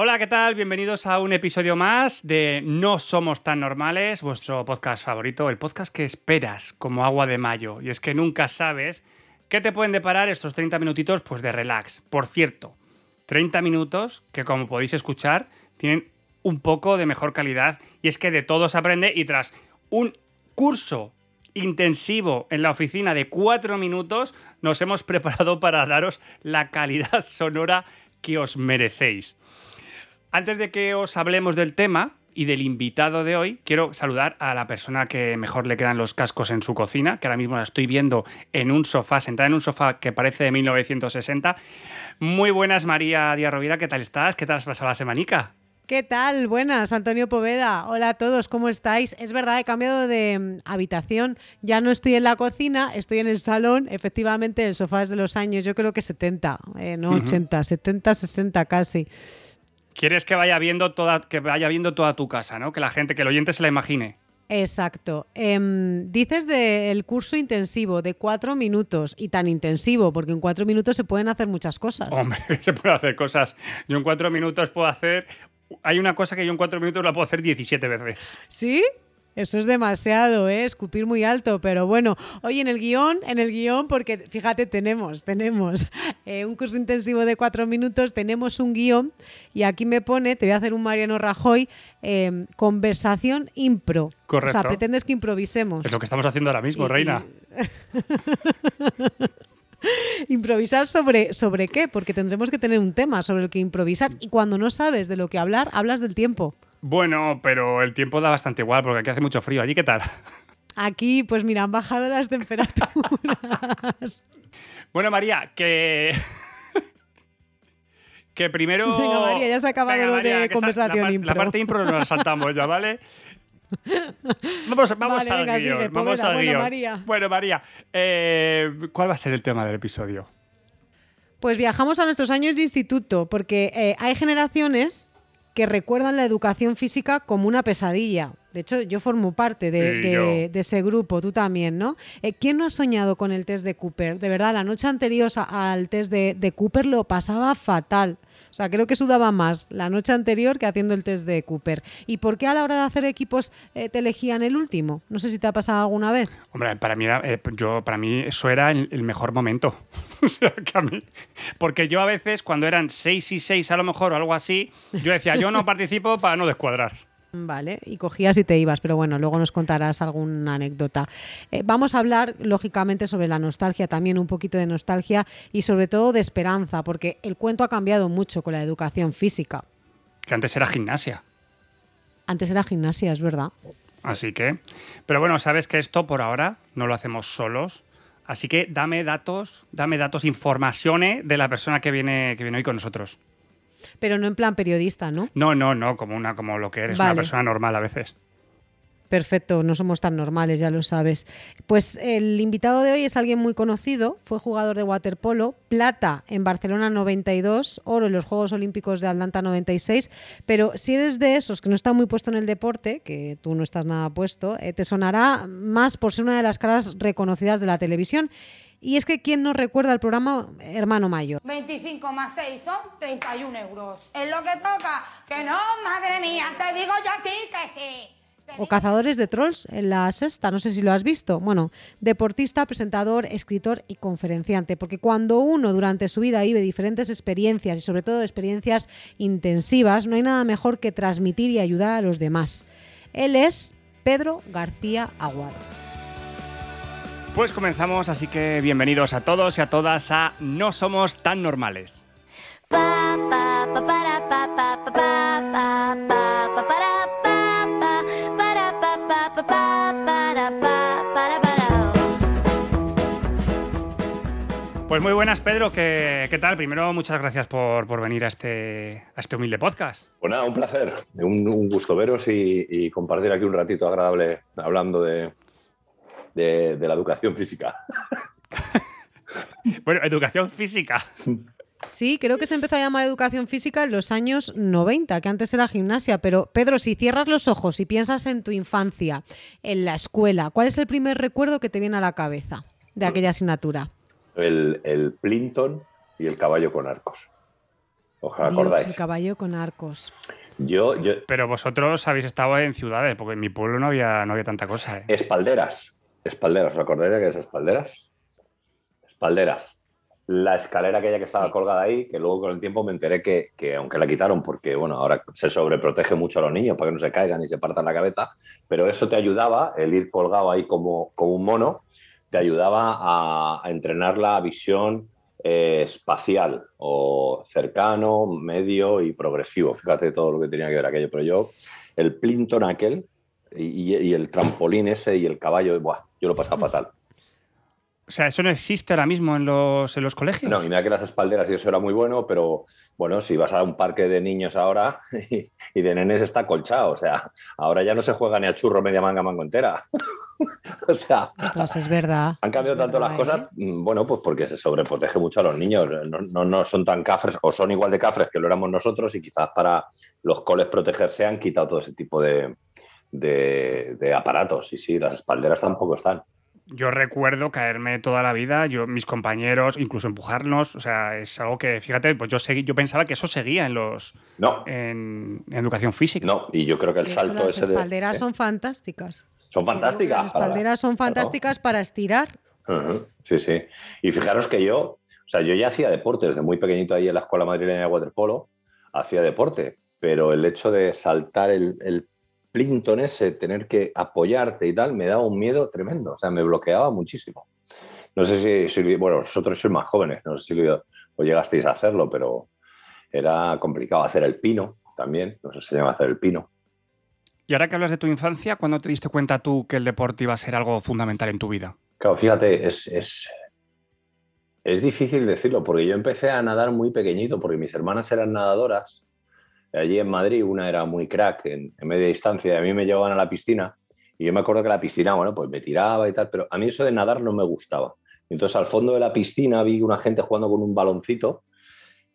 Hola, ¿qué tal? Bienvenidos a un episodio más de No Somos Tan Normales, vuestro podcast favorito, el podcast que esperas como agua de mayo. Y es que nunca sabes qué te pueden deparar estos 30 minutitos pues de relax. Por cierto, 30 minutos que como podéis escuchar tienen un poco de mejor calidad y es que de todo se aprende y tras un curso intensivo en la oficina de 4 minutos nos hemos preparado para daros la calidad sonora que os merecéis. Antes de que os hablemos del tema y del invitado de hoy, quiero saludar a la persona que mejor le quedan los cascos en su cocina, que ahora mismo la estoy viendo en un sofá, sentada en un sofá que parece de 1960. Muy buenas, María Díaz Rovira, ¿qué tal estás? ¿Qué tal has pasado la semanica? ¿Qué tal? Buenas, Antonio Poveda. Hola a todos, ¿cómo estáis? Es verdad, he cambiado de mm, habitación. Ya no estoy en la cocina, estoy en el salón. Efectivamente, el sofá es de los años, yo creo que 70, eh, no 80, 70, 60 casi. Quieres que vaya viendo toda, que vaya viendo toda tu casa, ¿no? Que la gente, que el oyente se la imagine. Exacto. Em, dices del curso intensivo de cuatro minutos y tan intensivo, porque en cuatro minutos se pueden hacer muchas cosas. Hombre, se pueden hacer cosas. Yo en cuatro minutos puedo hacer. Hay una cosa que yo en cuatro minutos la puedo hacer 17 veces. ¿Sí? Eso es demasiado, ¿eh? Escupir muy alto, pero bueno. Oye, en el guion, en el guion, porque fíjate, tenemos, tenemos eh, un curso intensivo de cuatro minutos, tenemos un guion y aquí me pone, te voy a hacer un Mariano Rajoy, eh, conversación impro. Correcto. O sea, pretendes que improvisemos. Es lo que estamos haciendo ahora mismo, Y- Reina. Improvisar sobre, sobre qué, porque tendremos que tener un tema sobre el que improvisar y cuando no sabes de lo que hablar, hablas del tiempo. Bueno, pero el tiempo da bastante igual porque aquí hace mucho frío. ¿Allí qué tal? Aquí, pues mira, han bajado las temperaturas. Bueno, María, que. que primero. Venga, María, ya se ha acabado lo de conversación la, impro. La parte impro nos la saltamos ya, ¿vale? Vamos, vamos Vale, al venga, guion. sigue, vamos al Bueno, guion. María. Bueno, María, eh, ¿cuál va a ser el tema del episodio? Pues viajamos a nuestros años de instituto, porque eh, hay generaciones que recuerdan la educación física como una pesadilla. De hecho, yo formo parte de, Y de- yo. de ese grupo, tú también, ¿no? Eh, ¿Quién no ha soñado con el test de Cooper? De verdad, la noche anterior al test de, de Cooper lo pasaba fatal. O sea, creo que sudaba más la noche anterior que haciendo el test de Cooper. ¿Y por qué a la hora de hacer equipos eh, te elegían el último? No sé si te ha pasado alguna vez. Hombre, para mí, era- eh, yo, para mí eso era el, mejor momento. Porque yo a veces, cuando eran 6 y 6 a lo mejor o algo así, yo decía, yo no participo para no descuadrar. Vale, y cogías y te ibas, pero bueno, luego nos contarás alguna anécdota. Eh, vamos a hablar, lógicamente, sobre la nostalgia, también un poquito de nostalgia y sobre todo de esperanza, porque el cuento ha cambiado mucho con la educación física. Que antes era gimnasia. Antes era gimnasia, es verdad. Así que. Pero bueno, sabes que esto por ahora no lo hacemos solos. Así que dame datos, dame datos, informaciones de la persona que viene, que viene hoy con nosotros. Pero no en plan periodista, ¿no? No, no, no, como una, como lo que eres, una persona normal a veces. Perfecto, no somos tan normales, ya lo sabes. Pues el invitado de hoy es alguien muy conocido, fue jugador de waterpolo, plata en Barcelona 92, oro en los Juegos Olímpicos de Atlanta 96, pero si eres de esos que no está muy puesto en el deporte, que tú no estás nada puesto, eh, te sonará más por ser una de las caras reconocidas de la televisión. Y es que quién nos recuerda el programa Hermano Mayor. 25 más 6 son 31 euros. Es lo que toca. Que no, madre mía, te digo yo a ti que sí. O Cazadores de Trolls en la sexta, no sé si lo has visto. Bueno, deportista, presentador, escritor y conferenciante, porque cuando uno durante su vida vive diferentes experiencias y sobre todo experiencias intensivas, no hay nada mejor que transmitir y ayudar a los demás. Él es Pedro García Aguado. Pues comenzamos, así que bienvenidos a todos y a todas a No Somos Tan Normales. Pues muy buenas, Pedro. ¿Qué, qué tal? Primero, muchas gracias por, por venir a este, a este humilde podcast. Pues nada, un placer. Un, un gusto veros y, y compartir aquí un ratito agradable hablando de, de- de la educación física. Bueno, educación física. Sí, creo que se empezó a llamar educación física en los años 90, que antes era gimnasia. Pero, Pedro, si cierras los ojos y piensas en tu infancia, en la escuela, ¿cuál es el primer recuerdo que te viene a la cabeza de aquella asignatura? El, el Plinton y el caballo con arcos. os Dios, acordáis. el caballo con arcos. Yo, yo, Pero vosotros habéis estado en ciudades, porque en mi pueblo no había, no había tanta cosa. ¿eh? Espalderas. Espalderas, ¿os acordáis de qué es espalderas? Espalderas. La escalera aquella que estaba Sí. colgada ahí, que luego con el tiempo me enteré que, que aunque la quitaron, porque bueno, ahora se sobreprotege mucho a los niños para que no se caigan y se partan la cabeza, pero eso te ayudaba, el ir colgado ahí como, como un mono, te ayudaba a, a entrenar la visión eh, espacial o cercano, medio y progresivo. Fíjate todo lo que tenía que ver aquello, pero yo, el Plinton aquel, y el trampolín ese y el caballo, buah, yo lo pasaba fatal. O sea, eso no existe ahora mismo en los, en los colegios. No, y mira que las espalderas y eso era muy bueno, pero bueno, si vas a un parque de niños ahora y, y de nenes está colchado, o sea, ahora ya no se juega ni a churro media manga mango entera. o sea, Ostras, es verdad. han cambiado es tanto las cosas, ¿eh? mm, bueno, pues porque se sobreprotege mucho a los niños, no, no, no son tan cafres o son igual de cafres que lo éramos nosotros y quizás para los coles protegerse han quitado todo ese tipo de, de- de aparatos y sí, las espalderas tampoco están. Yo recuerdo caerme toda la vida, yo, mis compañeros, incluso empujarnos. O sea, es algo que, fíjate, pues yo seguí, yo pensaba que eso seguía en los No, en, en educación física. no, y yo creo que el De hecho, salto las ese de... espalderas ¿eh? son fantásticas. Son Las fantásticas. espalderas son fantásticas para estirar. Sí, sí. Y fijaros que yo, o sea, yo ya hacía deporte desde muy pequeñito ahí en la escuela madrileña de waterpolo, hacía deporte, pero el hecho de saltar el, el plinton ese, tener que apoyarte y tal, me daba un miedo tremendo, o sea, me bloqueaba muchísimo. No sé si, si- bueno, vosotros sois más jóvenes, no sé si lo, lo llegasteis a hacerlo, pero era complicado hacer el pino también, no sé si se llama hacer el pino. Y ahora que hablas de tu infancia, ¿cuándo te diste cuenta tú que el deporte iba a ser algo fundamental en tu vida? Claro, fíjate, es, es, es difícil decirlo, porque yo empecé a nadar muy pequeñito, porque mis hermanas eran nadadoras. Allí en Madrid, una era muy crack en, media distancia, y a mí me llevaban a la piscina, y yo me acuerdo que la piscina, bueno, pues me tiraba y tal, pero a mí eso de nadar no me gustaba. Entonces, al fondo de la piscina vi una gente jugando con un baloncito,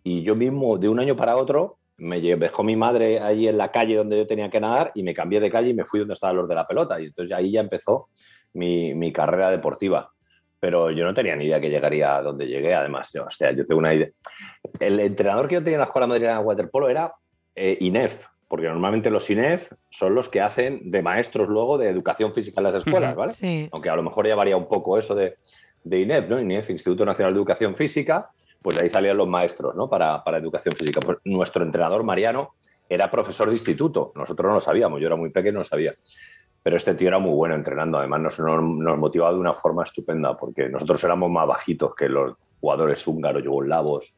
y yo mismo, de un año para otro, me dejó mi madre ahí en la calle donde yo tenía que nadar, y me cambié de calle y me fui donde estaban los de la pelota, y entonces ahí ya empezó mi, mi carrera deportiva. Pero yo no tenía ni idea que llegaría a donde llegué. Además, yo, hostia, yo tengo una idea. El entrenador que yo tenía en la Escuela Madrileña de Waterpolo era eh, INEF, porque normalmente los INEF son los que hacen de maestros luego de educación física en las escuelas. ¿vale? Sí. Aunque a lo mejor ya varía un poco eso de, de INEF, ¿no? INEF, Instituto Nacional de Educación Física, pues de ahí salían los maestros, ¿no? Para, para educación física. Pues nuestro entrenador, Mariano, era profesor de instituto. Nosotros no lo sabíamos, yo era muy pequeño, no lo sabía. Pero este tío era muy bueno entrenando, además nos, nos, nos motivaba de una forma estupenda, porque nosotros éramos más bajitos que los jugadores húngaros, yugoslavos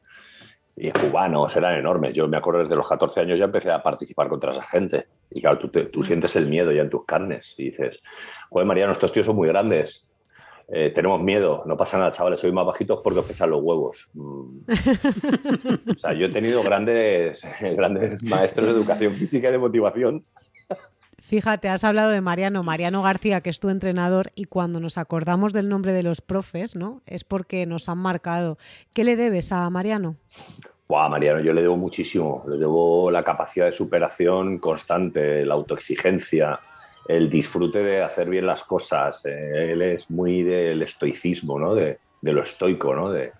y cubanos, eran enormes. Yo me acuerdo desde los 14 años ya empecé a participar contra esa gente. Y claro, tú, te- tú sientes el miedo ya en tus carnes y dices, joder, Mariano, estos tíos son muy grandes. Eh, tenemos miedo, no pasa nada, chavales, soy más bajitos porque os pesan los huevos. Mm. o sea, yo he tenido grandes, grandes maestros de educación física y de motivación Fíjate, has hablado de Mariano, Mariano García, que es tu entrenador, y cuando nos acordamos del nombre de los profes, ¿no? Es porque nos han marcado. ¿Qué le debes a Mariano? Buah, Mariano, yo le debo muchísimo. Le debo la capacidad de superación constante, la autoexigencia, el disfrute de hacer bien las cosas. Eh, él es muy del estoicismo, ¿no? De, de lo estoico, ¿no? De,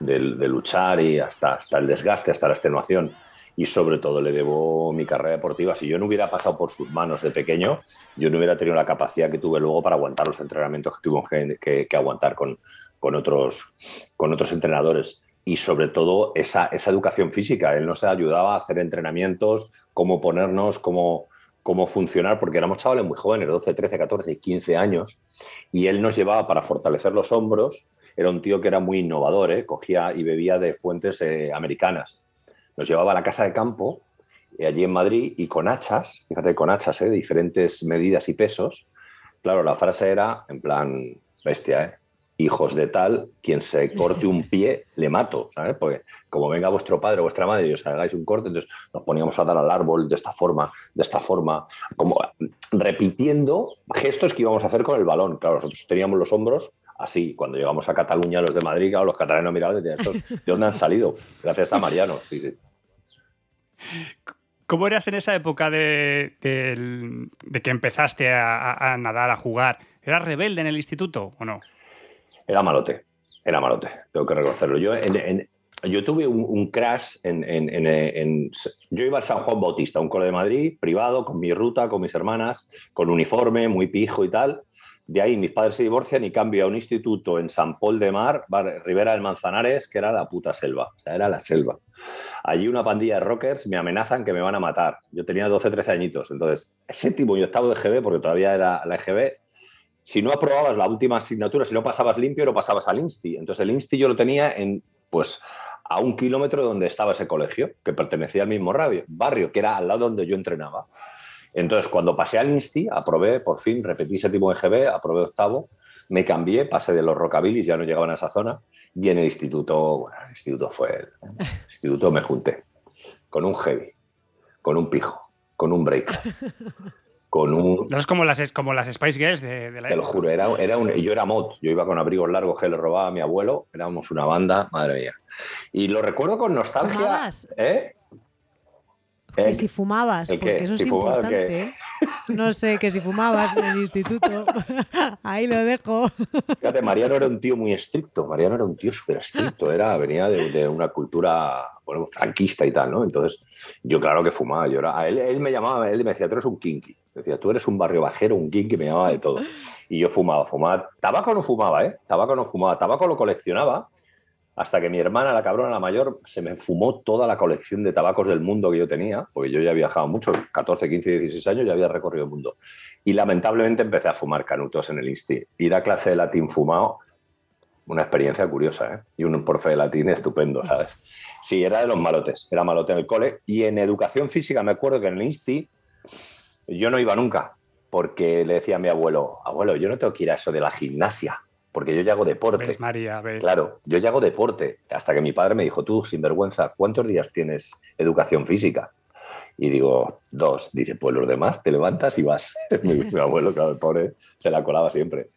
de- luchar y hasta, hasta el desgaste, hasta la extenuación. Y sobre todo le debo mi carrera deportiva. Si yo no hubiera pasado por sus manos de pequeño, yo no hubiera tenido la capacidad que tuve luego para aguantar los entrenamientos que que- que aguantar con, con, otros, con otros entrenadores y sobre todo esa, esa educación física. Él nos ayudaba a hacer entrenamientos, cómo ponernos, cómo, cómo funcionar, porque éramos chavales muy jóvenes, 12, 13, 14, 15 años, y él nos llevaba para fortalecer los hombros. Era un tío que era muy innovador, ¿eh? cogía y bebía de fuentes eh, americanas. Nos llevaba a la casa de campo, eh, allí en Madrid, y con hachas, fíjate, con hachas ¿eh? de diferentes medidas y pesos. Claro, la frase era en plan bestia, ¿eh? hijos de tal, quien se corte un pie, le mato, ¿sabes? Porque como venga vuestro padre o vuestra madre y os hagáis un corte, entonces nos poníamos a dar al árbol de esta forma, de esta forma, como repitiendo gestos que íbamos a hacer con el balón. Claro, nosotros teníamos los hombros así. Cuando llegamos a Cataluña, los de Madrid, claro, los catalanes miraban y decían, "¿Estos ¿de dónde han salido? Gracias a Mariano, sí, sí. ¿Cómo eras en esa época de, que empezaste a, a- a nadar, a jugar? ¿Eras rebelde en el instituto o no? Era malote, era malote, tengo que reconocerlo. Yo en, en- yo tuve un, un crash en, Yo iba al San Juan Bautista, un cole de Madrid, privado, con mi ruta, con mis hermanas, con uniforme, muy pijo y tal. De ahí mis padres se divorcian y cambio a un instituto en San Paul de Mar, Ribera del Manzanares, que era la puta selva. O sea, era la selva. Allí una pandilla de rockers me amenazan que me van a matar. Yo tenía 12, 13 añitos. Entonces, séptimo y octavo de GB, porque todavía era la EGB, si no aprobabas la última asignatura, si no pasabas limpio, lo pasabas al INSTI. Entonces el INSTI yo lo tenía en, pues, a un kilómetro de donde estaba ese colegio, que pertenecía al mismo barrio, que era al lado donde yo entrenaba. Entonces, cuando pasé al INSTI, aprobé, por fin, repetí séptimo de GB, aprobé octavo, me cambié, pasé de los rockabilis, ya no llegaban a esa zona, y en el instituto, bueno, el instituto fue, el, el instituto me junté con un heavy, con un pijo, con un break, con un, No es como las, como las Spice Girls de, de la te lo juro, era, era un, yo era mod, yo iba con abrigos largos que le robaba a mi abuelo, éramos una banda, madre mía. Y lo recuerdo con nostalgia. ¿Fumabas? ¿Eh? Que Eh, si fumabas, ¿el qué? porque eso es Si fumaba, importante. ¿eh? No sé, que si fumabas en el instituto. Ahí lo dejo. Fíjate, Mariano era un tío muy estricto, Mariano era un tío súper estricto, era, venía de, de una cultura bueno, franquista y tal, ¿no? Entonces, yo claro que fumaba, yo era, él, él me llamaba, él me decía, tú eres un kinky, decía, tú eres un barrio bajero, un kinky, me llamaba de todo. Y yo fumaba, fumaba, tabaco no fumaba, ¿eh? Tabaco no fumaba, tabaco lo coleccionaba, hasta que mi hermana, la cabrona, la mayor, se me fumó toda la colección de tabacos del mundo que yo tenía, porque yo ya había viajado mucho, 14, 15, 16 años, ya había recorrido el mundo. Y lamentablemente empecé a fumar canutos en el Insti. Ir a clase de latín fumado, una experiencia curiosa, ¿eh? Y un profe de latín estupendo, ¿sabes? Sí, era de los malotes, era malote en el cole. Y en educación física me acuerdo que en el Insti yo no iba nunca, porque le decía a mi abuelo, abuelo, yo no tengo que ir a eso de la gimnasia, porque yo ya hago deporte. ¿Ves, María? ¿Ves? Claro, yo ya hago deporte. Hasta que mi padre me dijo, tú, sinvergüenza, ¿cuántos días tienes educación física? Y digo, dos. Dice, pues los demás te levantas y vas. mi, mi abuelo, claro, el pobre, se la colaba siempre.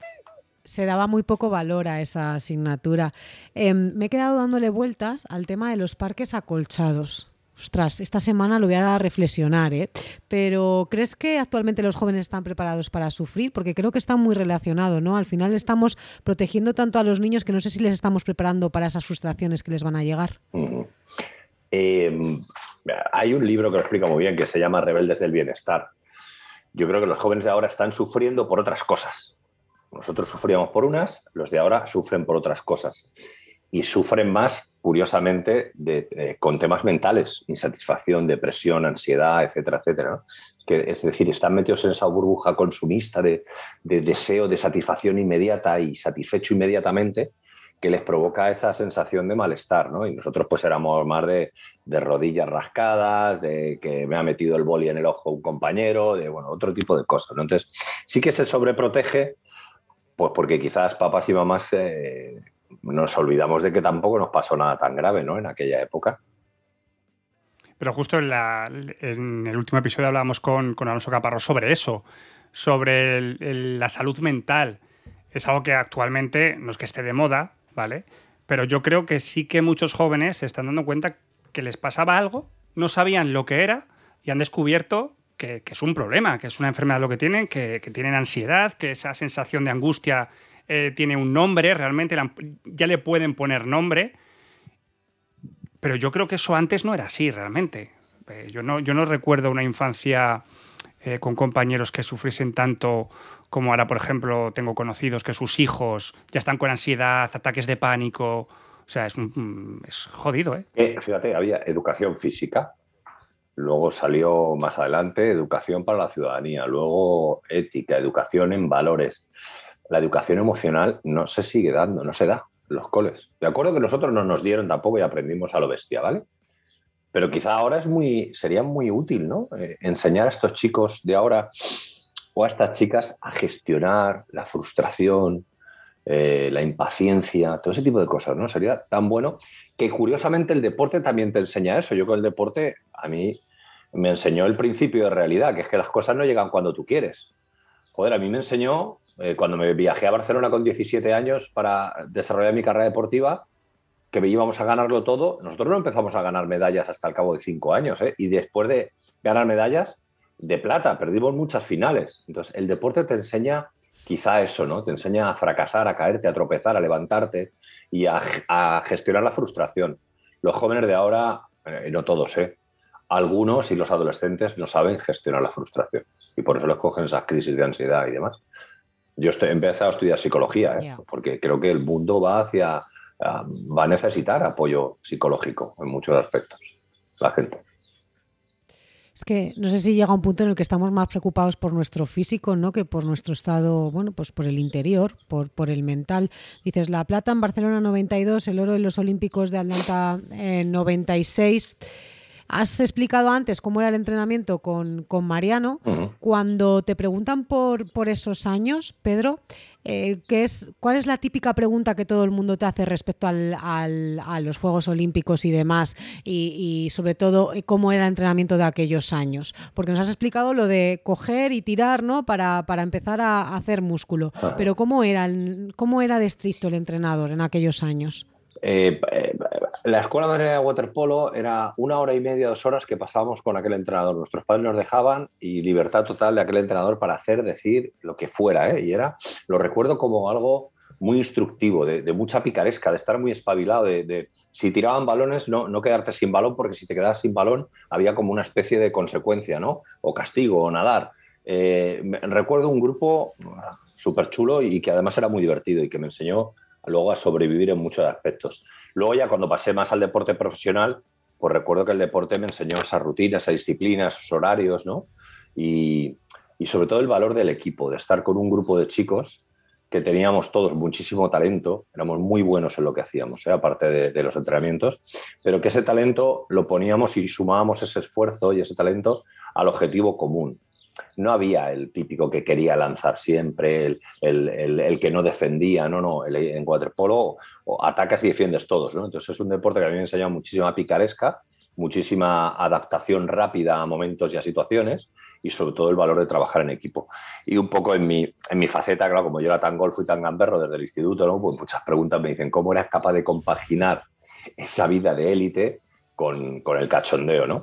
Se daba muy poco valor a esa asignatura. Em, me he quedado dándole vueltas al tema de los parques acolchados. Ostras, esta semana lo voy a reflexionar, ¿eh? Pero ¿crees que actualmente los jóvenes están preparados para sufrir? Porque creo que está muy relacionado, ¿no? Al final estamos protegiendo tanto a los niños que no sé si les estamos preparando para esas frustraciones que les van a llegar. Eh, hay un libro que lo explica muy bien que se llama Rebeldes del Bienestar. Yo creo que los jóvenes de ahora están sufriendo por otras cosas. Nosotros sufríamos por unas, los de ahora sufren por otras cosas. Y sufren más, curiosamente, de- con temas mentales, insatisfacción, depresión, ansiedad, etcétera, etcétera. Que, es decir, están metidos en esa burbuja consumista de, de deseo de satisfacción inmediata y satisfecho inmediatamente que les provoca esa sensación de malestar, ¿no? Y nosotros pues éramos más de, de rodillas rascadas, de que me ha metido el boli en el ojo un compañero, de, bueno, otro tipo de cosas, ¿no? Entonces, sí que se sobreprotege, pues porque quizás papás y mamás eh, nos olvidamos de que tampoco nos pasó nada tan grave, ¿no? En aquella época. Pero justo en, el último episodio hablábamos con, con Alonso Caparrós sobre eso, sobre la salud mental. Es algo que actualmente no es que esté de moda, ¿vale? Pero yo creo que sí que muchos jóvenes se están dando cuenta que les pasaba algo, no sabían lo que era y han descubierto que, que es un problema, que es una enfermedad lo que tienen, que, que tienen ansiedad, que esa sensación de angustia eh, tiene un nombre, realmente ya le pueden poner nombre. Pero yo creo que eso antes no era así realmente. Eh, yo, no, recuerdo una infancia eh, con compañeros que sufriesen tanto como ahora, por ejemplo, tengo conocidos que sus hijos ya están con ansiedad, ataques de pánico. O sea, es, un- es jodido. Eh, fíjate, había educación física, luego salió más adelante educación para la ciudadanía, luego ética, educación en valores. La educación emocional no se sigue dando, no se da los coles. De acuerdo que nosotros no nos dieron tampoco y aprendimos a lo bestia, ¿vale? Pero quizá ahora es muy, sería muy útil, ¿no? Eh, enseñar a estos chicos de ahora o a estas chicas a gestionar la frustración, eh, la impaciencia, todo ese tipo de cosas, ¿no? Sería tan bueno que curiosamente el deporte también te enseña eso. Yo con el deporte, a mí me enseñó el principio de realidad, que es que las cosas no llegan cuando tú quieres. Joder, a mí me enseñó eh, cuando me viajé a Barcelona con 17 años para desarrollar mi carrera deportiva, que íbamos a ganarlo todo. Nosotros no empezamos a ganar medallas hasta el cabo de cinco años, ¿eh? y después de ganar medallas de plata, perdimos muchas finales. Entonces, el deporte te enseña quizá eso, ¿no? Te enseña a fracasar, a caerte, a tropezar, a levantarte y a, gestionar la frustración. los jóvenes de ahora, eh, no todos, ¿eh? Algunos y los adolescentes no saben gestionar la frustración y por eso les cogen esas crisis de ansiedad y demás. Yo estoy, he empezado a estudiar psicología, ¿eh? Ya. porque creo que el mundo va hacia, ah, va a necesitar apoyo psicológico en muchos aspectos, la gente. Es que no sé si llega un punto en el que estamos más preocupados por nuestro físico, ¿no? Que por nuestro estado, bueno, pues por el interior, por, por el mental. Dices, la plata en Barcelona 92, el oro en los Olímpicos de Atlanta eh, 96. Has explicado antes cómo era el entrenamiento con, con Mariano. Cuando te preguntan por, por esos años, Pedro, eh, ¿qué es, ¿cuál es la típica pregunta que todo el mundo te hace respecto al- al- a los Juegos Olímpicos y demás? Y, y sobre todo, eh, ¿cómo era el entrenamiento de aquellos años? Porque nos has explicado lo de coger y tirar, ¿no? Para, para empezar a, hacer músculo. Pero ¿cómo era, el- ¿cómo era de estricto el entrenador en aquellos años? Eh, eh, la escuela de waterpolo era una hora y media, dos horas que pasábamos con aquel entrenador. Nuestros padres nos dejaban y libertad total de aquel entrenador para hacer, decir lo que fuera. ¿eh? Y era, lo recuerdo como algo muy instructivo, de, mucha picaresca, de estar muy espabilado, de, si tiraban balones, no, no quedarte sin balón, porque si te quedabas sin balón había como una especie de consecuencia, ¿no? O castigo, o nadar. Eh, recuerdo un grupo súper chulo y que además era muy divertido y que me enseñó luego a sobrevivir en muchos aspectos. Luego ya cuando pasé más al deporte profesional, pues recuerdo que el deporte me enseñó esa rutina, esa disciplina, esos horarios, ¿no? Y, y sobre todo el valor del equipo, de estar con un grupo de chicos que teníamos todos muchísimo talento, éramos muy buenos en lo que hacíamos, ¿eh? aparte de, de los entrenamientos, pero que ese talento lo poníamos y sumábamos ese esfuerzo y ese talento al objetivo común. No había el típico que quería lanzar siempre, el, el- el- que no defendía, no, no, en waterpolo atacas y defiendes todos, ¿no? Entonces es un deporte que a mí me ha enseñado muchísima picaresca, muchísima adaptación rápida a momentos y a situaciones y sobre todo el valor de trabajar en equipo. Y un poco en mi, en mi faceta, claro, como yo era tan golfo y tan gamberro desde el instituto, ¿no? Pues muchas preguntas me dicen, ¿cómo eras capaz de compaginar esa vida de élite con, con el cachondeo, ¿no?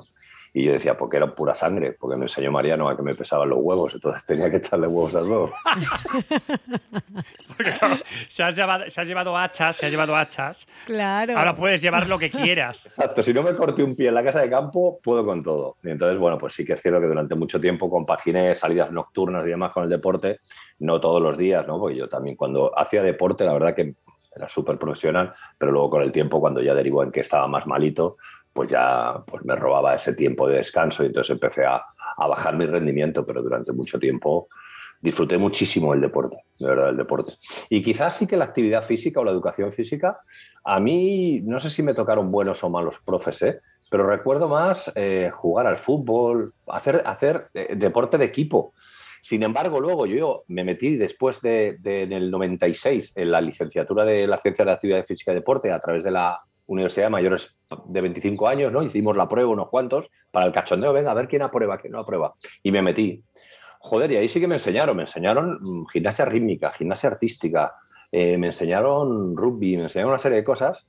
Y yo decía, porque era pura sangre, porque me enseñó Mariano a que me pesaban los huevos, entonces tenía que echarle huevos al huevo. Porque claro, se, has llevado, se has llevado hachas, se ha llevado hachas. Claro. Ahora puedes llevar lo que quieras. Exacto, si no me corté un pie en la casa de campo, puedo con todo. Y entonces, bueno, pues sí que es cierto que durante mucho tiempo compaginé salidas nocturnas y demás con el deporte, no todos los días, ¿no? Porque yo también cuando hacía deporte, la verdad que era súper profesional, pero luego con el tiempo, cuando ya derivó en que estaba más malito, pues ya pues me robaba ese tiempo de descanso y entonces empecé a, a bajar mi rendimiento, pero durante mucho tiempo disfruté muchísimo el deporte, de verdad, el deporte. Y quizás sí que la actividad física o la educación física, a mí no sé si me tocaron buenos o malos profes, ¿eh? pero recuerdo más eh, jugar al fútbol, hacer, hacer eh, deporte de equipo. Sin embargo, luego yo me metí después de, en el 96 en la licenciatura de la Ciencia de la Actividad Física y Deporte a través de la Universidad de Mayores de 25 años, ¿no? Hicimos la prueba unos cuantos para el cachondeo, venga, a ver quién aprueba, quién no aprueba. Y me metí. Joder, y ahí sí que me enseñaron, me enseñaron mm, gimnasia rítmica, gimnasia artística, eh, me enseñaron rugby, me enseñaron una serie de cosas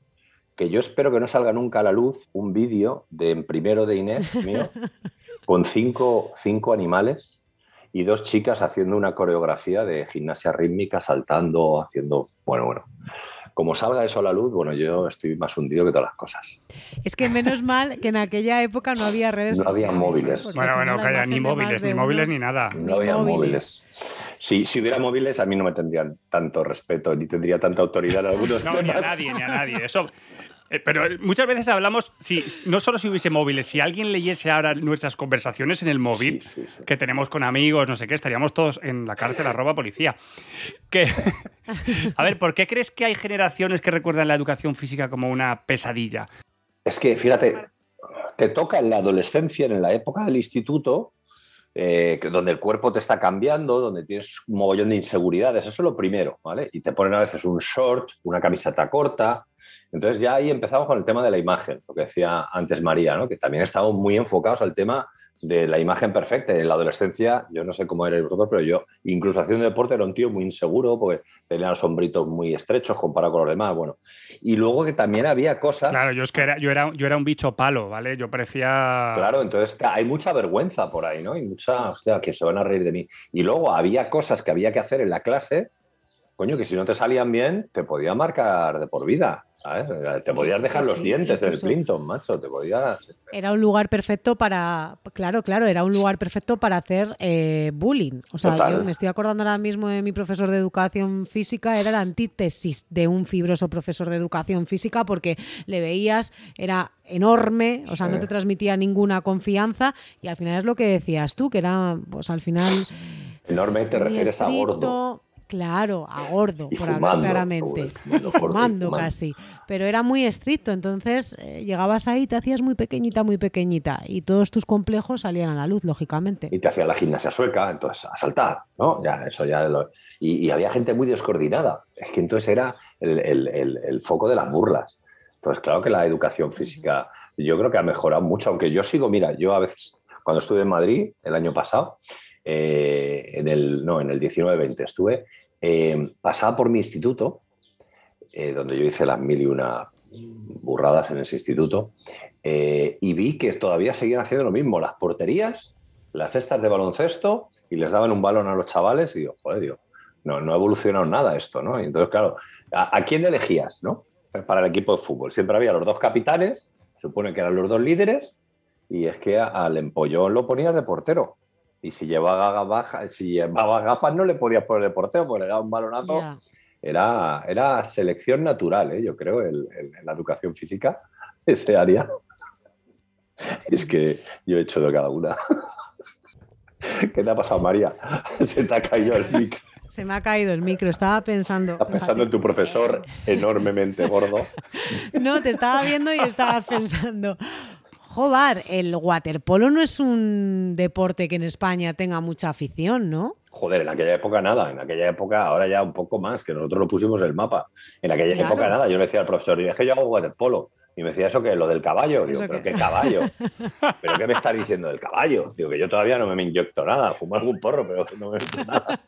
que yo espero que no salga nunca a la luz un vídeo de en primero de Inés mío con cinco, cinco animales y dos chicas haciendo una coreografía de gimnasia rítmica, saltando, haciendo, bueno, bueno. Como salga eso a la luz, bueno, yo estoy más hundido que todas las cosas. Es que menos mal que en aquella época no había redes No había sociales, ¿eh? móviles. Bueno, no, bueno, la calla, ni móviles, ni móviles uno- ni nada. No había móviles. Si, si hubiera móviles, a mí no me tendrían tanto respeto ni tendría tanta autoridad en algunos No, ni a temas. nadie, ni a nadie. Eso. Eh, Pero muchas veces hablamos, si, no solo si hubiese móviles, si alguien leyese ahora nuestras conversaciones en el móvil, Sí, sí, sí. que tenemos con amigos, no sé qué, estaríamos todos en la cárcel, arroba policía. Que, a ver, ¿por qué crees que hay generaciones que recuerdan la educación física como una pesadilla? Es que, fíjate, te toca en la adolescencia, en la época del instituto, eh, donde el cuerpo te está cambiando, donde tienes un mogollón de inseguridades, eso es lo primero, ¿vale? Y te ponen a veces un short, una camiseta corta. Entonces ya ahí empezamos con el tema de la imagen, lo que decía antes María, ¿no? Que también estamos muy enfocados al tema de la imagen perfecta. En la adolescencia, yo no sé cómo erais vosotros, pero yo, incluso haciendo deporte, era un tío muy inseguro, porque tenía los hombritos muy estrechos comparado con los demás. Bueno, y luego que también había cosas. Claro, yo es que era, yo era, yo era un bicho palo, ¿vale? Yo parecía. Claro, entonces hay mucha vergüenza por ahí, ¿no? Y mucha, hostia, que se van a reír de mí. Y luego había cosas que había que hacer en la clase, coño, que si no te salían bien, te podía marcar de por vida. ¿Sabes? Te podías sí, dejar que los sí, dientes del incluso- Clinton, macho, te podías... Era un lugar perfecto para, claro, claro, era un lugar perfecto para hacer eh, bullying. O sea, Total. yo me estoy acordando ahora mismo de mi profesor de educación física, era la antítesis de un fibroso profesor de educación física porque le veías, era enorme, o sea, no te transmitía ninguna confianza y al final es lo que decías tú, que era, pues al final... Enorme te refieres a gordo. Claro, a gordo, Y por hablar claramente. fumando fumando fumando. casi. Pero era muy estricto, entonces eh, llegabas ahí, te hacías muy pequeñita, muy pequeñita. Y todos tus complejos salían a la luz, lógicamente. y te hacía la gimnasia sueca, entonces a saltar, ¿no? Ya, eso ya lo- y, y había gente muy descoordinada. Es que entonces era el, el- el- el foco de las burlas. Entonces, claro que la educación física yo creo que ha mejorado mucho, aunque yo sigo, mira, yo a veces, cuando estuve en Madrid el año pasado, eh, en el, no, en el 19-20 estuve, eh, pasaba por mi instituto, eh, donde yo hice las mil y una burradas en ese instituto, y vi que todavía seguían haciendo lo mismo, las porterías, las cestas de baloncesto, y les daban un balón a los chavales, y digo, joder, digo, no, no ha evolucionado nada esto, ¿no? Y entonces, claro, ¿a, quién elegías, no? Para el equipo de fútbol. Siempre había los dos capitanes, supone que eran los dos líderes, y es que al empollón lo ponías de portero. Y si llevaba, gafas, si llevaba gafas no le podías poner de portero, porque le daba un balonazo. Ya. Era, era selección natural, ¿eh? yo creo, el- el- la educación física, ese área. Es que yo he hecho de cada una. ¿Qué te ha pasado, María? Se te ha caído el micro. Se me ha caído el micro, estaba pensando. Estás pensando en tu profesor enormemente gordo. No, te estaba viendo y estabas pensando. Jobar, el waterpolo no es un deporte que en España tenga mucha afición, ¿no? Joder, en aquella época nada, en aquella época, ahora ya un poco más, que nosotros lo pusimos en el mapa. En aquella Claro. época nada, yo le decía al profesor, es que yo hago waterpolo. Y me decía eso que lo del caballo. Digo, ¿Eso ¿pero qué? qué caballo? ¿Pero qué me estás diciendo del caballo? Digo, que yo todavía no me inyecto nada, fumo algún porro, pero no me meto nada.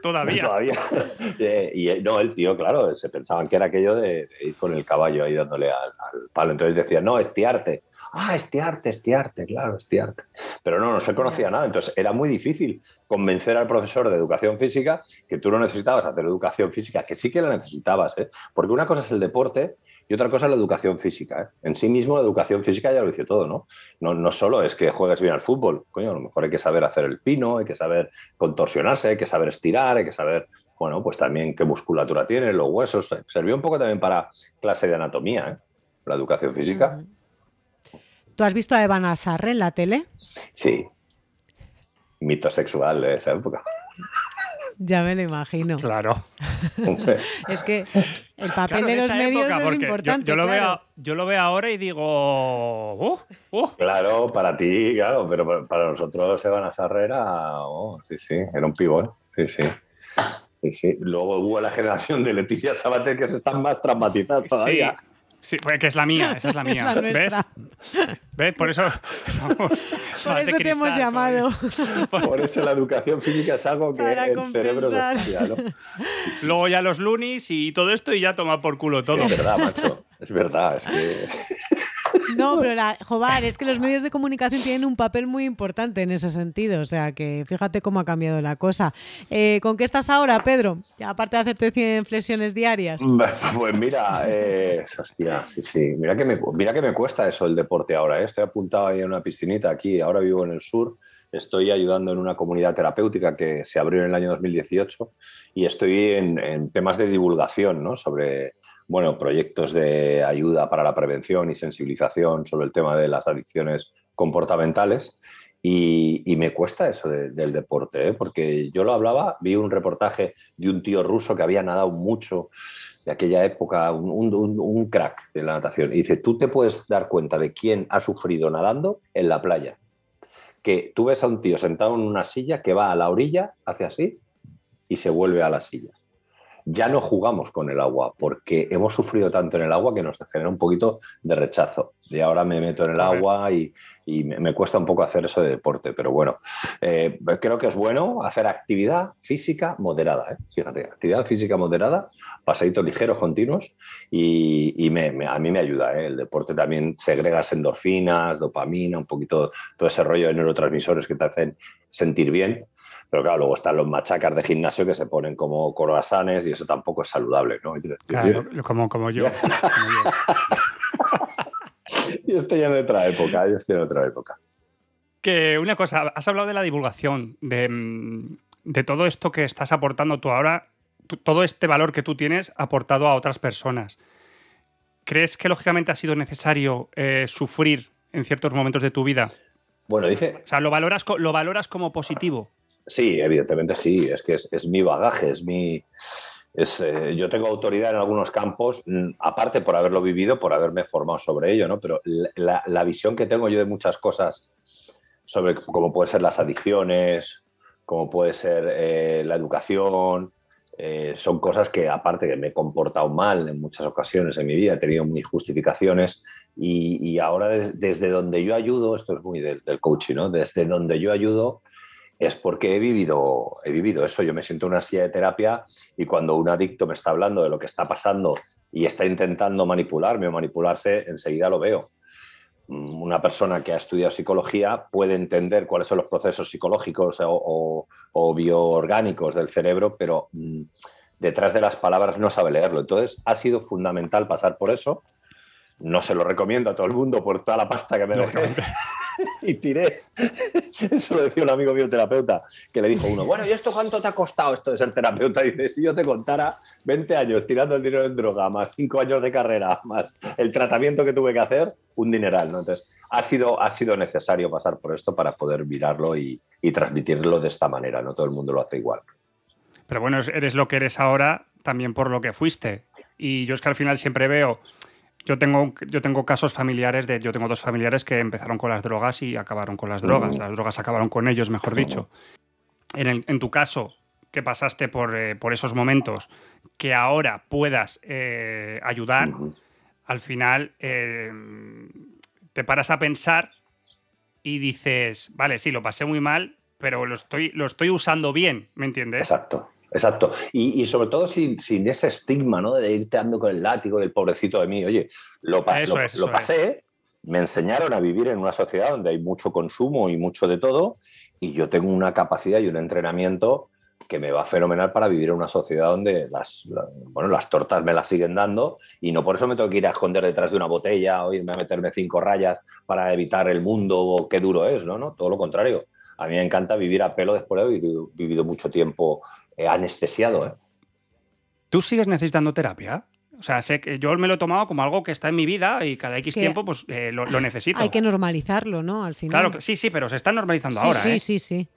Todavía. Todavía. Eh, y eh, no, el tío, claro, se pensaban que era aquello de, de ir con el caballo ahí dándole al, al palo. Entonces decía, no, estiarte. Ah, estiarte, estiarte, claro, estiarte. Pero no, no se conocía nada. Entonces era muy difícil convencer al profesor de educación física que tú no necesitabas hacer educación física, que sí que la necesitabas, ¿eh? Porque una cosa es el deporte y otra cosa es la educación física. ¿eh? En sí mismo la educación física ya lo dice todo, ¿no? ¿no? No solo es que juegues bien al fútbol, coño, a lo mejor hay que saber hacer el pino, hay que saber contorsionarse, hay que saber estirar, hay que saber, bueno, pues también qué musculatura tiene, los huesos. Sirvió un poco también para clase de anatomía, ¿eh? La educación física. ¿Tú has visto a Evan Sarre en la tele? Sí. Mito sexual de esa época. Ya me lo imagino. Claro. Es que el papel Claro, de los medios época, es yo- importante. Yo, lo claro. veo, yo lo veo ahora y digo. "Uh, uh". Claro, para ti, claro, pero para- nosotros Evan Asarre era, oh, sí, sí, era un pibón, sí, sí. Sí, sí. Luego hubo la generación de Leticia Sabater que se están más traumatizadas todavía. sí, pues que es la mía, esa es la mía. la ¿Ves? ¿Ves? Por eso. somos Por eso te hemos llamado. Por eso la educación física es algo que Para el cerebro compensar. desafía, ¿no? Luego ya los lunis y todo esto y ya toma por culo todo. Es verdad, macho. Es verdad, es que. No, pero la, jobar, es que los medios de comunicación tienen un papel muy importante en ese sentido. O sea, que fíjate cómo ha cambiado la cosa. Eh, ¿Con qué estás ahora, Pedro? Aparte de hacerte 100 flexiones diarias. Pues mira, eh, hostia, sí, sí. Mira que, me, mira que me cuesta eso el deporte ahora. ¿eh? Estoy apuntado ahí en una piscinita aquí. Ahora vivo en el sur. Estoy ayudando en una comunidad terapéutica que se abrió en el año 2018 y estoy en, en temas de divulgación ¿no? sobre bueno, proyectos de ayuda para la prevención y sensibilización sobre el tema de las adicciones comportamentales. Y, me cuesta eso de- del deporte, ¿eh? porque yo lo hablaba, vi un reportaje de un tío ruso que había nadado mucho de aquella época, un- un crack de la natación. Y dice, tú te puedes dar cuenta de quién ha sufrido nadando en la playa. Que tú ves a un tío sentado en una silla que va a la orilla, hace así, y se vuelve a la silla. Ya no jugamos con el agua porque hemos sufrido tanto en el agua que nos genera un poquito de rechazo. Y ahora me meto en el agua y, y me, me cuesta un poco hacer eso de deporte. Pero bueno, eh, creo que es bueno hacer actividad física moderada. ¿eh? Fíjate, actividad física moderada, pasaditos ligeros, continuos, y, y me- me- a mí me ayuda. ¿eh? El deporte también segregas endorfinas, dopamina, un poquito todo ese rollo de neurotransmisores que te hacen sentir bien. Pero claro, luego están los machacas de gimnasio que se ponen como croissants y eso tampoco es saludable, ¿no? Claro, como, como yo. como yo. yo estoy en otra época, yo estoy en otra época. Que una cosa, has hablado de la divulgación, de, mm, de todo esto que estás aportando tú ahora, todo este valor que tú tienes aportado a otras personas. ¿Crees que lógicamente ha sido necesario eh, sufrir en ciertos momentos de tu vida? Bueno, dice, O sea, ¿lo valoras, lo valoras como positivo? Sí, evidentemente sí, es que es, es mi bagaje, es mi... Es, eh, yo tengo autoridad en algunos campos, mm, aparte por haberlo vivido, por haberme formado sobre ello, ¿no? Pero la, la- visión que tengo yo de muchas cosas, sobre cómo pueden ser las adicciones, cómo puede ser eh, la educación, eh, son cosas que aparte que me he comportado mal en muchas ocasiones en mi vida, he tenido mis justificaciones y, y ahora des- desde donde yo ayudo, esto es muy del, del coaching, ¿no? Desde donde yo ayudo es porque he vivido, he vivido eso. Yo me siento en una silla de terapia y cuando un adicto me está hablando de lo que está pasando y está intentando manipularme o manipularse, enseguida lo veo. Mm, Una persona que ha estudiado psicología puede entender cuáles son los procesos psicológicos o bioorgánicos del cerebro, pero mm, detrás de las palabras no sabe leerlo. Entonces, ha sido fundamental pasar por eso. No se lo recomiendo a todo el mundo por toda la pasta que me dejé y tiré. Eso lo decía un amigo mío terapeuta, que le dijo uno, bueno, ¿y esto cuánto te ha costado esto de ser terapeuta? Y dice, si yo te contara 20 años tirando el dinero en droga, más 5 años de carrera, más el tratamiento que tuve que hacer, un dineral, ¿no? Entonces, ha sido, ha sido necesario pasar por esto para poder mirarlo y, y transmitirlo de esta manera, no todo el mundo lo hace igual. Pero bueno, es- eres lo que eres ahora también por lo que fuiste. Y yo es que al final siempre veo, yo tengo, yo tengo casos familiares de, yo tengo dos familiares que empezaron con las drogas y acabaron con las drogas. Las drogas acabaron con ellos, mejor dicho. En, el- en tu caso, que pasaste por, eh, por esos momentos, que ahora puedas eh, ayudar, al final eh, te paras a pensar y dices, vale, sí, lo pasé muy mal, pero lo estoy, lo estoy usando bien, ¿me entiendes? Exacto, exacto. Y, y sobre todo sin, sin ese estigma, ¿no? De irte dando con el látigo y el pobrecito de mí. Oye, lo, pa- Eso lo- es, lo eso pasé, me enseñaron a vivir en una sociedad donde hay mucho consumo y mucho de todo, y yo tengo una capacidad y un entrenamiento que me va fenomenal para vivir en una sociedad donde las, la- bueno, las tortas me las siguen dando y no por eso me tengo que ir a esconder detrás de una botella o irme a meterme cinco rayas para evitar el mundo o qué duro es, ¿no? ¿no? Todo lo contrario. A mí me encanta vivir a pelo después de haber vivido mucho tiempo eh, anestesiado. ¿eh? ¿Tú sigues necesitando terapia? O sea, sé que yo me lo he tomado como algo que está en mi vida y cada X que tiempo pues eh, lo, lo necesito. Hay que normalizarlo, ¿no? Al final. Claro, sí, sí, pero se está normalizando sí, ahora, sí, ¿eh? sí, sí.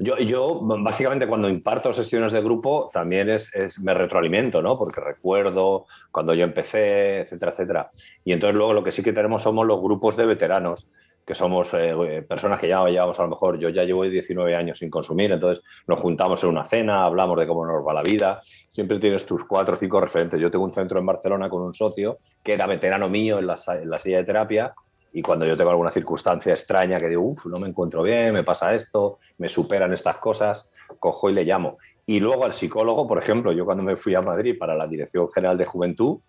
Yo, yo, básicamente, cuando imparto sesiones de grupo, también es, es- me retroalimento, ¿no? Porque recuerdo cuando yo empecé, etcétera, etcétera. Y entonces luego lo que sí que tenemos somos los grupos de veteranos, que somos eh, personas que ya llevamos a lo mejor, yo ya llevo 19 años sin consumir, entonces nos juntamos en una cena, hablamos de cómo nos va la vida, siempre tienes tus cuatro o cinco referentes. Yo tengo un centro en Barcelona con un socio que era veterano mío en la, en la silla de terapia y cuando yo tengo alguna circunstancia extraña que digo, uff, no me encuentro bien, me pasa esto, me superan estas cosas, cojo y le llamo. Y luego al psicólogo, por ejemplo, yo cuando me fui a Madrid para la Dirección General de Juventud,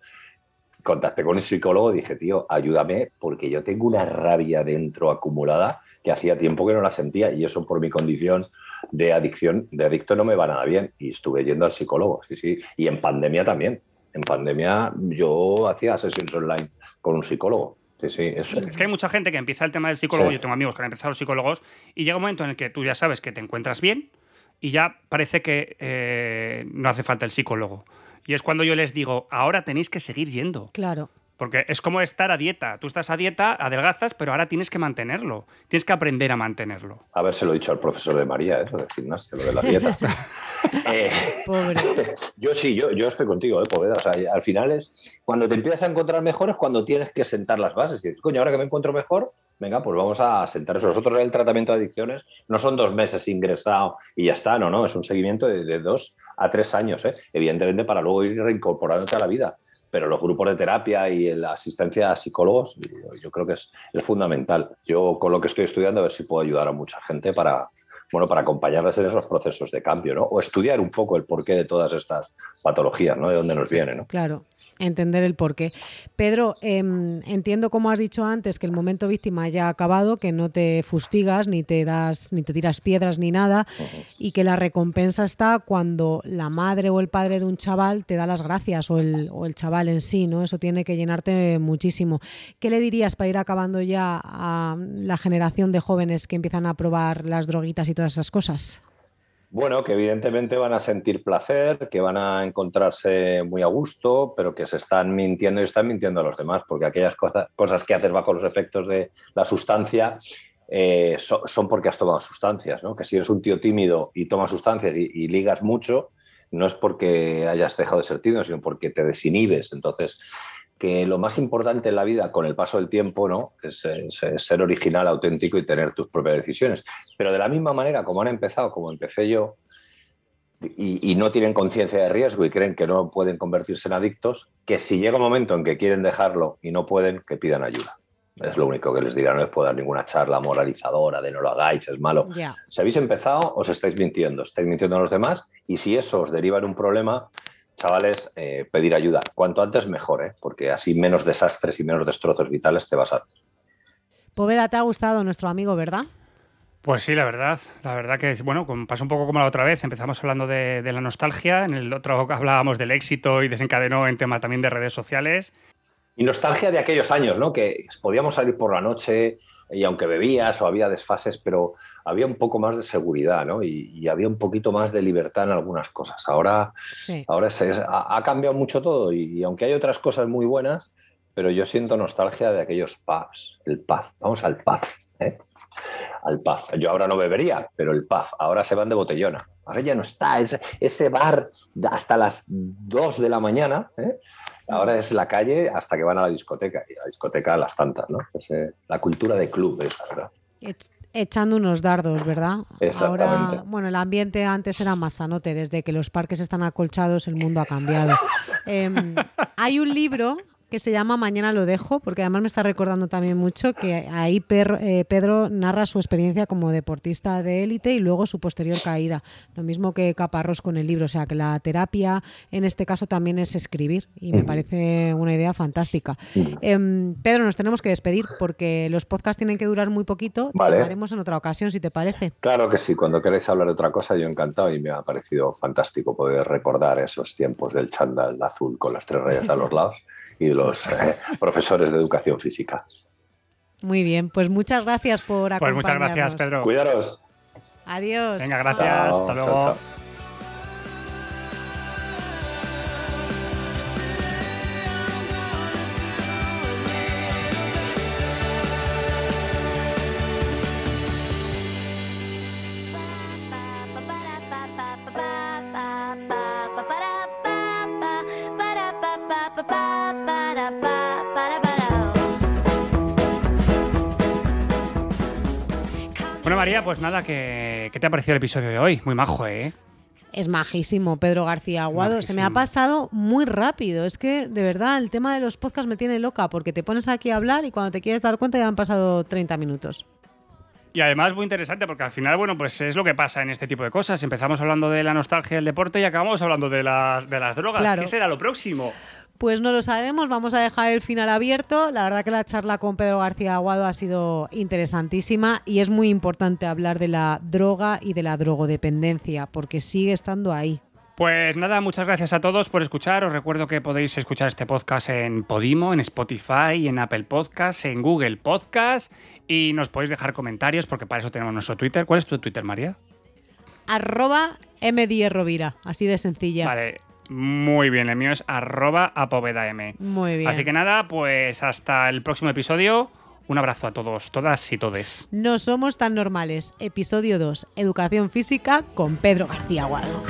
contacté con un psicólogo y dije, tío, ayúdame porque yo tengo una rabia dentro acumulada que hacía tiempo que no la sentía y eso por mi condición de adicción, de adicto no me va nada bien y estuve yendo al psicólogo, sí, sí, y en pandemia también. En pandemia yo hacía sesiones online con un psicólogo. Sí, sí, eso. Es que hay mucha gente que empieza el tema del psicólogo, Sí. yo tengo amigos que han empezado los psicólogos, y llega un momento en el que tú ya sabes que te encuentras bien y ya parece que eh, no hace falta el psicólogo. Y es cuando yo les digo, ahora tenéis que seguir yendo. Claro. Porque es como estar a dieta. Tú estás a dieta, adelgazas, pero ahora tienes que mantenerlo. Tienes que aprender a mantenerlo. A ver, se lo he dicho al profesor de María, ¿eh? lo de gimnasia, lo de la dieta. Eh, Pobre. yo sí, yo, yo estoy contigo, ¿eh, Poveda? O sea, al final es cuando te empiezas a encontrar mejor es cuando tienes que sentar las bases. Y dices, coño, ahora que me encuentro mejor, venga, pues vamos a sentar eso. Nosotros en el tratamiento de adicciones no son dos meses ingresado y ya está, no, no, es un seguimiento de, de dos a tres años, ¿eh? evidentemente para luego ir reincorporándote a la vida. Pero los grupos de terapia y la asistencia a psicólogos, yo, creo que es, es fundamental. Yo con lo que estoy estudiando, a ver si puedo ayudar a mucha gente para, bueno, para acompañarles en esos procesos de cambio, ¿no? O estudiar un poco el porqué de todas estas patologías, ¿no? De dónde nos vienen, ¿no? Claro, entender el porqué. Pedro, em, entiendo como has dicho antes que el momento víctima ya ha acabado, que no te fustigas, ni te das, ni te tiras piedras ni nada, y que la recompensa está cuando la madre o el padre de un chaval te da las gracias, o el, o el chaval en sí, ¿no? Eso tiene que llenarte muchísimo. ¿Qué le dirías para ir acabando ya a la generación de jóvenes que empiezan a probar las droguitas y todas esas cosas? Bueno, que evidentemente van a sentir placer, que van a encontrarse muy a gusto, pero que se están mintiendo y están mintiendo a los demás, porque aquellas cosas, cosas que haces bajo los efectos de la sustancia eh, so- son porque has tomado sustancias, ¿no? Que si eres un tío tímido y tomas sustancias y, y ligas mucho, no es porque hayas dejado de ser tímido, sino porque te desinhibes. Entonces, que lo más importante en la vida con el paso del tiempo ¿no? es, es- es ser original, auténtico y tener tus propias decisiones. Pero de la misma manera como han empezado, como empecé yo, y, y no tienen conciencia de riesgo y creen que no pueden convertirse en adictos, que si llega un momento en que quieren dejarlo y no pueden, que pidan ayuda. Es lo único que les dirá, no les puedo dar ninguna charla moralizadora de no lo hagáis, es malo. Si habéis empezado, os estáis mintiendo, estáis mintiendo a los demás y si eso os deriva en un problema, chavales, eh, pedir ayuda. Cuanto antes mejor, ¿eh? porque así menos desastres y menos destrozos vitales te vas a hacer. Poveda, te ha gustado nuestro amigo, ¿verdad? Pues sí, la verdad. La verdad que, bueno, pasó un poco como la otra vez. Empezamos hablando de, de la nostalgia, en el otro hablábamos del éxito y desencadenó en tema también de redes sociales. Y nostalgia de aquellos años, ¿no? Que podíamos salir por la noche y aunque bebías o había desfases, pero había un poco más de seguridad, ¿no? Y, y había un poquito más de libertad en algunas cosas. Ahora, Sí. ahora ha, ha cambiado mucho todo y, y aunque hay otras cosas muy buenas, pero yo siento nostalgia de aquellos pubs, el pub. Vamos al pub, ¿eh? Al pub. Yo ahora no bebería, pero el pub. Ahora se van de botellona. Ahora ya no está. Ese, ese bar hasta las 2 de la mañana, ¿eh? Ahora es la calle hasta que van a la discoteca. Y la discoteca a las tantas, ¿no? Es, eh, la cultura de club, esa, ¿verdad? Ech- Echando unos dardos, ¿verdad? Exactamente. Ahora, bueno, el ambiente antes era más sanote. Desde que los parques están acolchados, el mundo ha cambiado. Em, hay un libro que se llama Mañana lo dejo, porque además me está recordando también mucho que ahí Per- eh, Pedro narra su experiencia como deportista de élite y luego su posterior caída. Lo mismo que Caparrós con el libro, o sea que la terapia en este caso también es escribir y me parece una idea fantástica. Em, Pedro, nos tenemos que despedir porque los podcasts tienen que durar muy poquito. Te Vale. llamaremos en otra ocasión, si te parece. Claro que sí, cuando queráis hablar de otra cosa, yo encantado y me ha parecido fantástico poder recordar esos tiempos del chándal azul con las tres rayas a los lados y los eh, profesores de educación física. Muy bien, pues muchas gracias por Pues muchas acompañarnos. gracias, Pedro. Cuidaros. Adiós. Venga, gracias. Chao, Hasta luego. chao. Pues nada, ¿qué, qué te ha parecido el episodio de hoy? Muy majo, ¿eh? Es majísimo, Pedro García Aguado. Se me ha pasado muy rápido. Es que, de verdad, el tema de los podcasts me tiene loca porque te pones aquí a hablar y cuando te quieres dar cuenta ya han pasado 30 minutos. Y además muy interesante porque al final, bueno, pues es lo que pasa en este tipo de cosas. Empezamos hablando de la nostalgia del deporte y acabamos hablando de las, de las drogas. Claro. ¿Qué será lo próximo? Pues no lo sabemos, vamos a dejar el final abierto. La verdad que la charla con Pedro García Aguado ha sido interesantísima y es muy importante hablar de la droga y de la drogodependencia porque sigue estando ahí. Pues nada, muchas gracias a todos por escuchar. Os recuerdo que podéis escuchar este podcast en Podimo, en Spotify, en Apple Podcasts, en Google Podcasts y nos podéis dejar comentarios porque para eso tenemos nuestro Twitter. ¿Cuál es tu Twitter, María? Arroba mdierrovira, así de sencilla. Vale, muy bien. El mío es arroba apovedam. Muy bien. Así que nada, pues hasta el próximo episodio. Un abrazo a todos, todas y todes. No somos tan normales. Episodio 2, Educación Física con Pedro García Aguado.